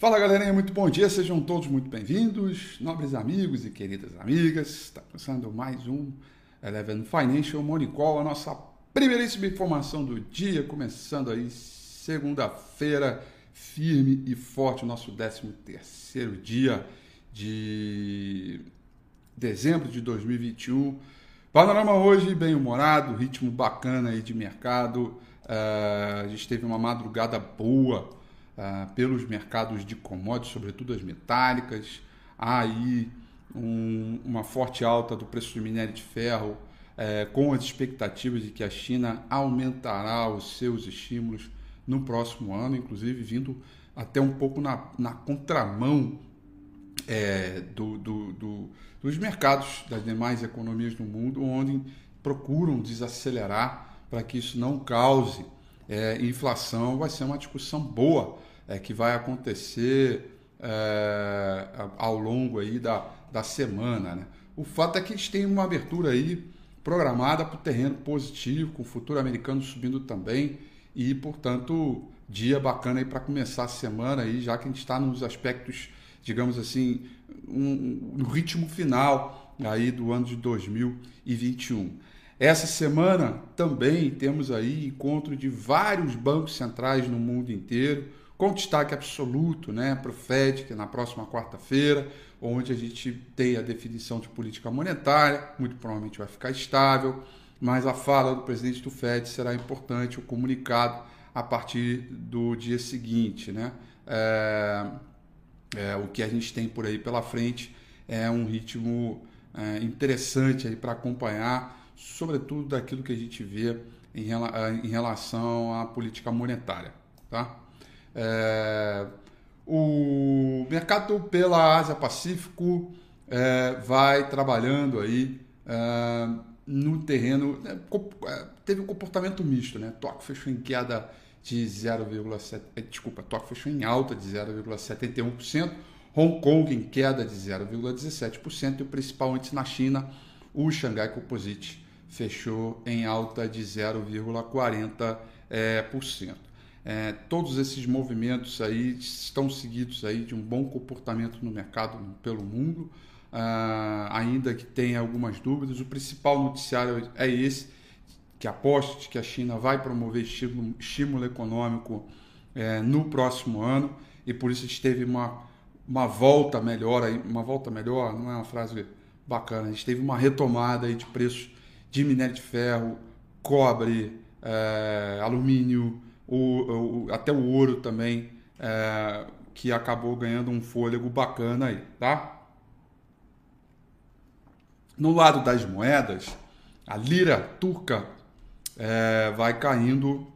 Fala galerinha, muito bom dia, sejam todos muito bem-vindos, nobres amigos e queridas amigas. Está começando mais um Eleven Financial Morning Call, a nossa primeiríssima informação do dia, começando aí segunda-feira, firme e forte, o nosso 13 terceiro dia de dezembro de 2021. Panorama hoje bem humorado, ritmo bacana aí de mercado. Uh, a gente teve uma madrugada boa uh, pelos mercados de commodities, sobretudo as metálicas. Há aí um, uma forte alta do preço do minério de ferro, uh, com as expectativas de que a China aumentará os seus estímulos no próximo ano, inclusive vindo até um pouco na, na contramão é, do, do, do, dos mercados das demais economias do mundo, onde procuram desacelerar para que isso não cause é, inflação. Vai ser uma discussão boa é, que vai acontecer é, ao longo aí da, da semana. Né? O fato é que eles têm uma abertura aí programada para o terreno positivo, com o futuro americano subindo também e, portanto, dia bacana aí para começar a semana aí, já que a gente está nos aspectos, digamos assim, um, no ritmo final aí do ano de 2021. Essa semana também temos aí encontro de vários bancos centrais no mundo inteiro com destaque absoluto né, para o FED, que é na próxima quarta-feira, onde a gente tem a definição de política monetária, muito provavelmente vai ficar estável, mas a fala do presidente do FED será importante, o comunicado a partir do dia seguinte. Né? É, é, o que a gente tem por aí pela frente é um ritmo é, interessante para acompanhar, sobretudo daquilo que a gente vê em, em relação à política monetária. Tá? É, o mercado pela Ásia Pacífico é, vai trabalhando aí é, no terreno. Né, é, teve um comportamento misto, né? Tóquio fechou em queda de 0,7. É, desculpa, Tóquio fechou em alta de 0,71%. Hong Kong em queda de 0,17% e o principal índice na China, o Xangai Composite, fechou em alta de 0,40%. É, é, todos esses movimentos aí estão seguidos aí de um bom comportamento no mercado pelo mundo, uh, ainda que tenha algumas dúvidas. O principal noticiário é esse, que aposta que a China vai promover estímulo, estímulo econômico é, no próximo ano e por isso a gente teve uma, uma volta melhor, aí, uma volta melhor, não é uma frase bacana, a gente teve uma retomada aí de preços de minério de ferro, cobre, é, alumínio, o, o, até o ouro também, é, que acabou ganhando um fôlego bacana aí, tá? No lado das moedas, a lira turca é, vai caindo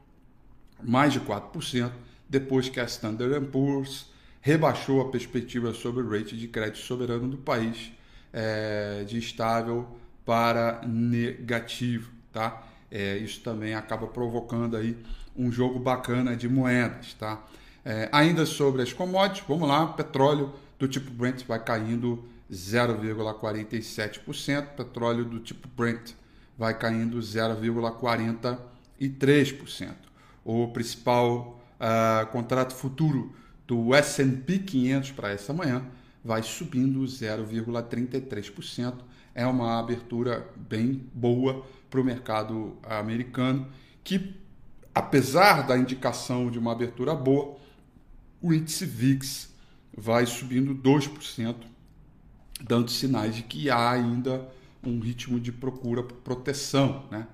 mais de 4%, depois que a Standard Poor's rebaixou a perspectiva sobre o rate de crédito soberano do país é, de estável para negativo, tá? É, isso também acaba provocando aí um jogo bacana de moedas, tá? É, ainda sobre as commodities, vamos lá, petróleo do tipo Brent vai caindo 0,47%, petróleo do tipo Brent vai caindo 0,43%. O principal uh, contrato futuro do S&P 500 para essa manhã vai subindo 0,33%. É uma abertura bem boa para o mercado americano, que apesar da indicação de uma abertura boa, o índice VIX vai subindo 2%, dando sinais de que há ainda um ritmo de procura por proteção. Né?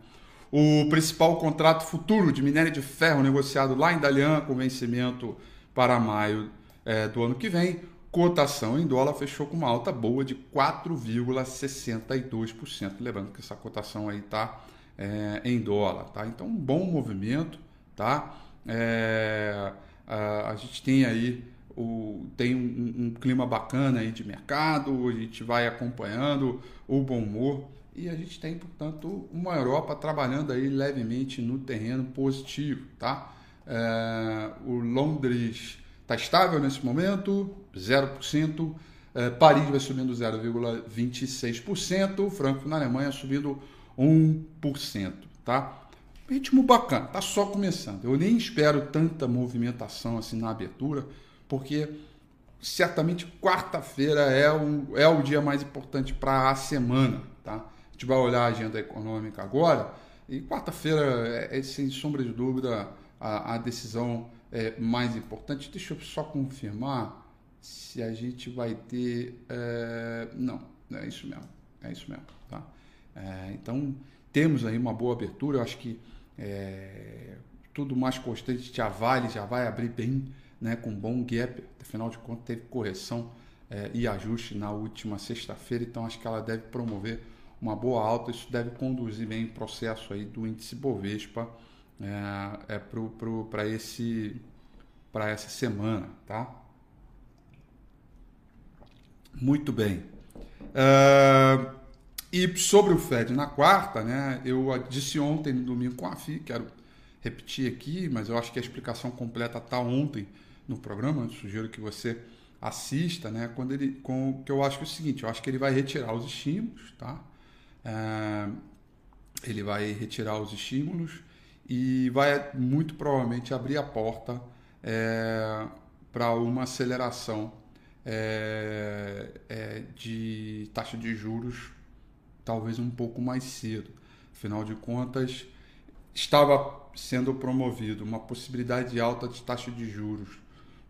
O principal contrato futuro de minério de ferro negociado lá em Dalian, com vencimento para maio é, do ano que vem, cotação em dólar fechou com uma alta boa de 4,62%. Lembrando que essa cotação aí está é, em dólar, tá? Então, um bom movimento, tá? É, a, a, gente tem aí o, tem um, um, clima bacana aí de mercado, a gente vai acompanhando o bom humor e a gente tem, portanto, uma Europa trabalhando aí levemente no terreno positivo, tá? É, o Londres está estável nesse momento, 0%. É, Paris vai subindo 0,26%, Frankfurt na Alemanha subindo 1%, tá? Ritmo bacana, tá só começando. Eu nem espero tanta movimentação assim na abertura, porque certamente quarta-feira é, um, é o dia mais importante para a semana. Tá? A gente vai olhar a agenda econômica agora e quarta-feira é, é, sem sombra de dúvida, a, a decisão é, mais importante. Deixa eu só confirmar se a gente vai ter. É, não, é isso mesmo. É isso mesmo. Tá? É, então, temos aí uma boa abertura. Eu acho que é, tudo mais constante, a Vale já vai abrir bem, né, com bom gap. Afinal de contas, teve correção é, e ajuste na última sexta-feira, então acho que ela deve promover uma boa alta. Isso deve conduzir bem o processo aí do índice Bovespa é, é para esse para essa semana, tá? Muito bem. Uh, e sobre o Fed na quarta, né? Eu disse ontem no domingo com a FI, quero repetir aqui, mas eu acho que a explicação completa está ontem no programa. Eu sugiro que você assista, né? Quando ele, com que eu acho que é o seguinte, eu acho que ele vai retirar os estímulos, tá? É, ele vai retirar os estímulos e vai muito provavelmente abrir a porta é, para uma aceleração é, é, de taxa de juros talvez um pouco mais cedo. Afinal de contas, estava sendo promovido uma possibilidade de alta de taxa de juros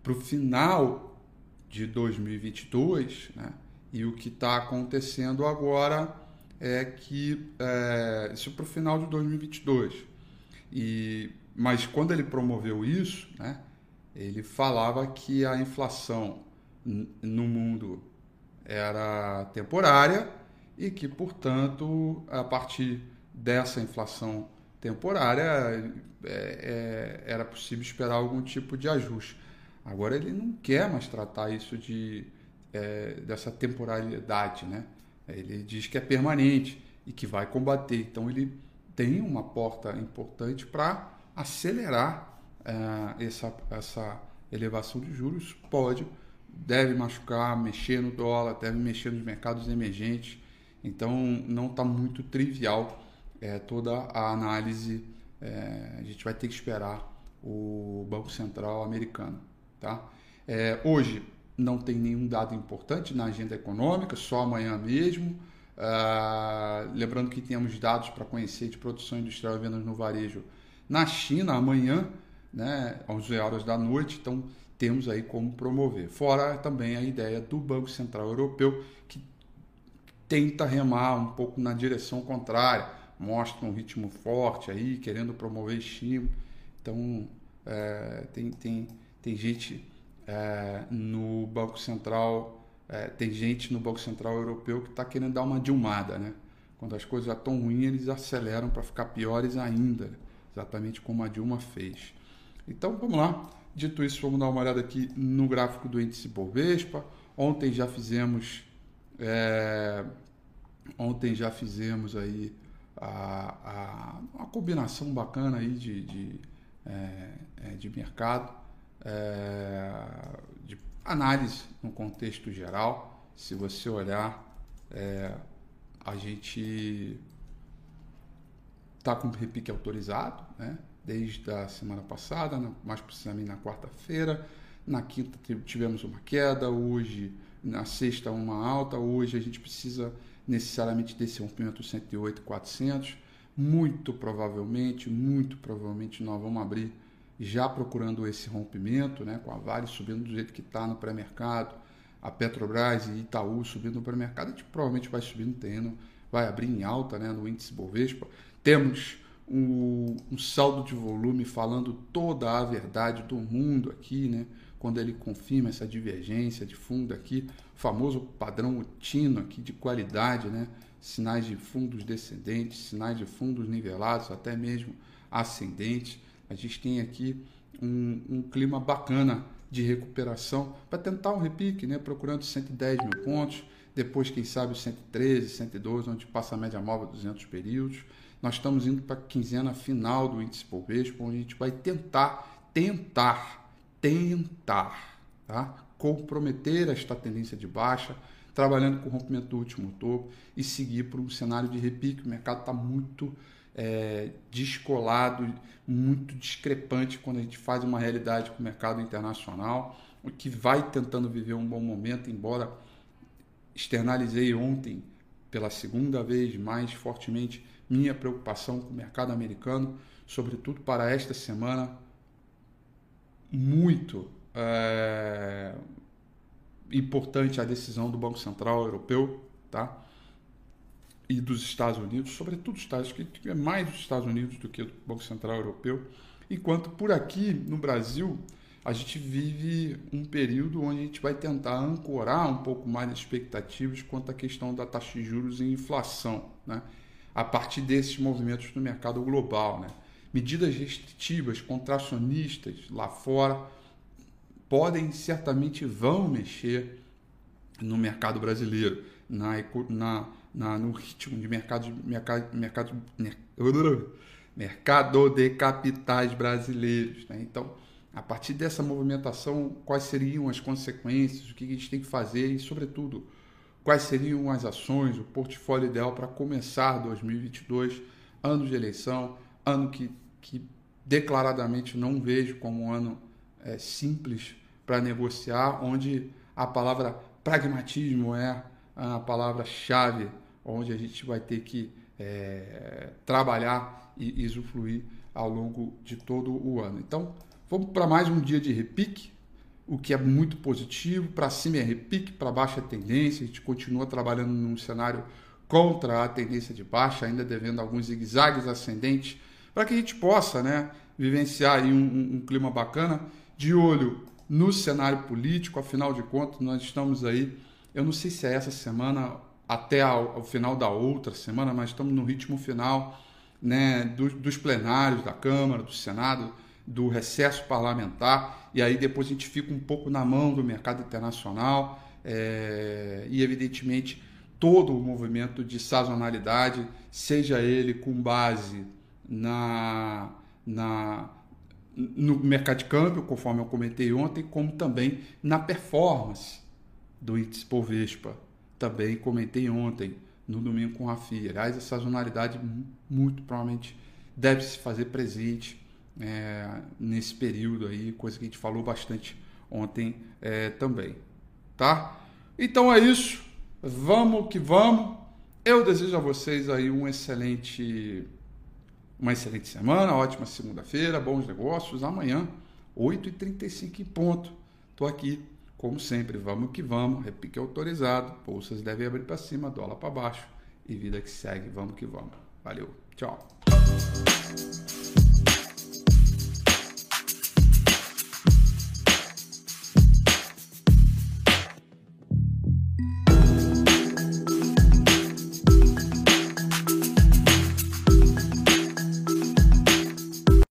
para o final de 2022, né? e o que está acontecendo agora é que é, isso para o final de 2022. E, mas quando ele promoveu isso, né, ele falava que a inflação no mundo era temporária e que, portanto, a partir dessa inflação temporária é, é, era possível esperar algum tipo de ajuste. Agora ele não quer mais tratar isso de, é, dessa temporalidade, né? Ele diz que é permanente e que vai combater. Então ele tem uma porta importante para acelerar é, essa, essa elevação de juros. Pode, deve machucar, mexer no dólar, deve mexer nos mercados emergentes. Então não está muito trivial é, toda a análise. É, a gente vai ter que esperar o Banco Central americano. Tá? É, hoje não tem nenhum dado importante na agenda econômica, só amanhã mesmo. Uh, lembrando que temos dados para conhecer de produção industrial e vendas no varejo na China amanhã, né, às 11 horas da noite. Então temos aí como promover. Fora também a ideia do Banco Central Europeu que tenta remar um pouco na direção contrária, mostra um ritmo forte aí, querendo promover estímulo. Então é, tem, tem, tem gente é, no Banco Central, é, tem gente no Banco Central Europeu que está querendo dar uma dilmada, né? Quando as coisas já estão ruins, eles aceleram para ficar piores ainda, exatamente como a Dilma fez. Então vamos lá. Dito isso, vamos dar uma olhada aqui no gráfico do índice Bovespa. Ontem já fizemos é, ontem já fizemos aí a, a, uma combinação bacana aí de, de, é, é de mercado é, de análise no contexto geral. Se você olhar, é, a gente está com repique autorizado, né? desde a semana passada, mais precisamente na quarta-feira. Na quinta tivemos uma queda, hoje, na sexta, uma alta. Hoje a gente precisa necessariamente desse rompimento 108,400. Muito provavelmente, muito provavelmente nós vamos abrir já procurando esse rompimento, né, com a Vale subindo do jeito que está no pré-mercado, a Petrobras e Itaú subindo no pré-mercado, a gente provavelmente vai subir no terreno, vai abrir em alta né, no índice Bovespa. Temos um, um, saldo de volume falando toda a verdade do mundo aqui, né? Quando ele confirma essa divergência de fundo aqui, famoso padrão Tino aqui de qualidade, né? sinais de fundos descendentes, sinais de fundos nivelados, até mesmo ascendentes. A gente tem aqui um, um clima bacana de recuperação para tentar um repique, né? procurando 110 mil pontos, depois, quem sabe, 113, 112, onde passa a média móvel 200 períodos. Nós estamos indo para a quinzena final do índice Bovespa, onde a gente vai tentar, tentar, tentar, tá? comprometer esta tendência de baixa, trabalhando com o rompimento do último topo e seguir para um cenário de repique. O mercado está muito é, descolado, muito discrepante quando a gente faz uma realidade com o mercado internacional. que vai tentando viver um bom momento, embora externalizei ontem pela segunda vez mais fortemente minha preocupação com o mercado americano, sobretudo para esta semana, muito é, importante a decisão do Banco Central Europeu, tá? E dos Estados Unidos, sobretudo os Estados Unidos, que é mais dos Estados Unidos do que do Banco Central Europeu, enquanto por aqui no Brasil a gente vive um período onde a gente vai tentar ancorar um pouco mais as expectativas quanto à questão da taxa de juros e inflação, né? a partir desses movimentos no mercado global. Né? Medidas restritivas, contracionistas lá fora podem, certamente vão mexer no mercado brasileiro, na, na, na no ritmo de mercado, mercado, mercado, mercado de capitais brasileiros. Né? Então, a partir dessa movimentação, quais seriam as consequências, o que a gente tem que fazer e, sobretudo, quais seriam as ações, o portfólio ideal para começar 2022, ano de eleição, ano que, que declaradamente não vejo como um ano é, simples para negociar, onde a palavra pragmatismo é a palavra-chave, onde a gente vai ter que é, trabalhar e usufruir ao longo de todo o ano. Então, Vamos para mais um dia de repique, o que é muito positivo. Para cima é repique, para baixo é tendência. A gente continua trabalhando num cenário contra a tendência de baixa, ainda devendo alguns zigue-zagues ascendentes, para que a gente possa né, vivenciar um, um, um clima bacana, de olho no cenário político. Afinal de contas, nós estamos aí, eu não sei se é essa semana até ao, final da outra semana, mas estamos no ritmo final né, dos, dos plenários da Câmara, do Senado do recesso parlamentar, e aí depois a gente fica um pouco na mão do mercado internacional é, e, evidentemente, todo o movimento de sazonalidade, seja ele com base na, na, no mercado de câmbio, conforme eu comentei ontem, como também na performance do índice Povespa, também comentei ontem, no domingo com a FIA. Aliás, a sazonalidade muito provavelmente deve se fazer presente é, nesse período aí, coisa que a gente falou bastante ontem é, também, tá? Então é isso, vamos que vamos. Eu desejo a vocês aí um excelente, uma excelente semana, ótima segunda-feira, bons negócios. Amanhã, 8h35 em ponto. Tô aqui, como sempre, vamos que vamos, repique autorizado, bolsas devem abrir para cima, dólar para baixo e vida que segue, vamos que vamos. Valeu, tchau.